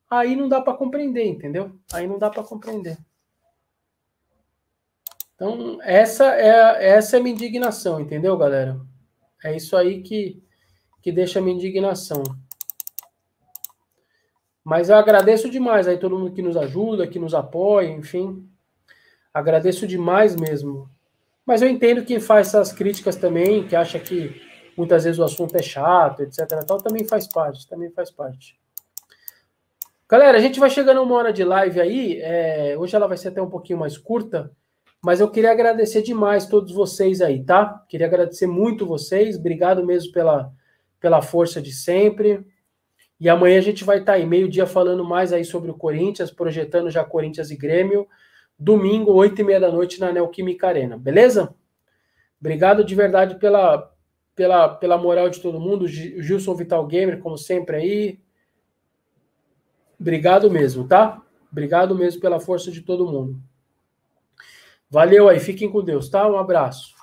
Aí não dá para compreender, entendeu? Aí não dá para compreender. Então, essa é, essa é a minha indignação, entendeu, galera? É isso aí que, que deixa a minha indignação. Mas eu agradeço demais aí todo mundo que nos ajuda, que nos apoia, enfim. Agradeço demais mesmo. Mas eu entendo quem faz essas críticas também, que acha que muitas vezes o assunto é chato, etc. Tal, também faz parte, também faz parte. Galera, a gente vai chegando uma hora de live aí. É, hoje ela vai ser até um pouquinho mais curta, mas eu queria agradecer demais todos vocês aí, tá? Queria agradecer muito vocês. Obrigado mesmo pela, pela força de sempre. E amanhã a gente vai estar aí, meio-dia, falando mais aí sobre o Corinthians, projetando já Corinthians e Grêmio domingo, oito e meia da noite, na Neoquímica Arena, beleza? Obrigado de verdade pela, pela, pela moral de todo mundo. Gilson Vital Gamer, como sempre aí. Obrigado mesmo, tá? Obrigado mesmo pela força de todo mundo. Valeu aí, fiquem com Deus, tá? Um abraço.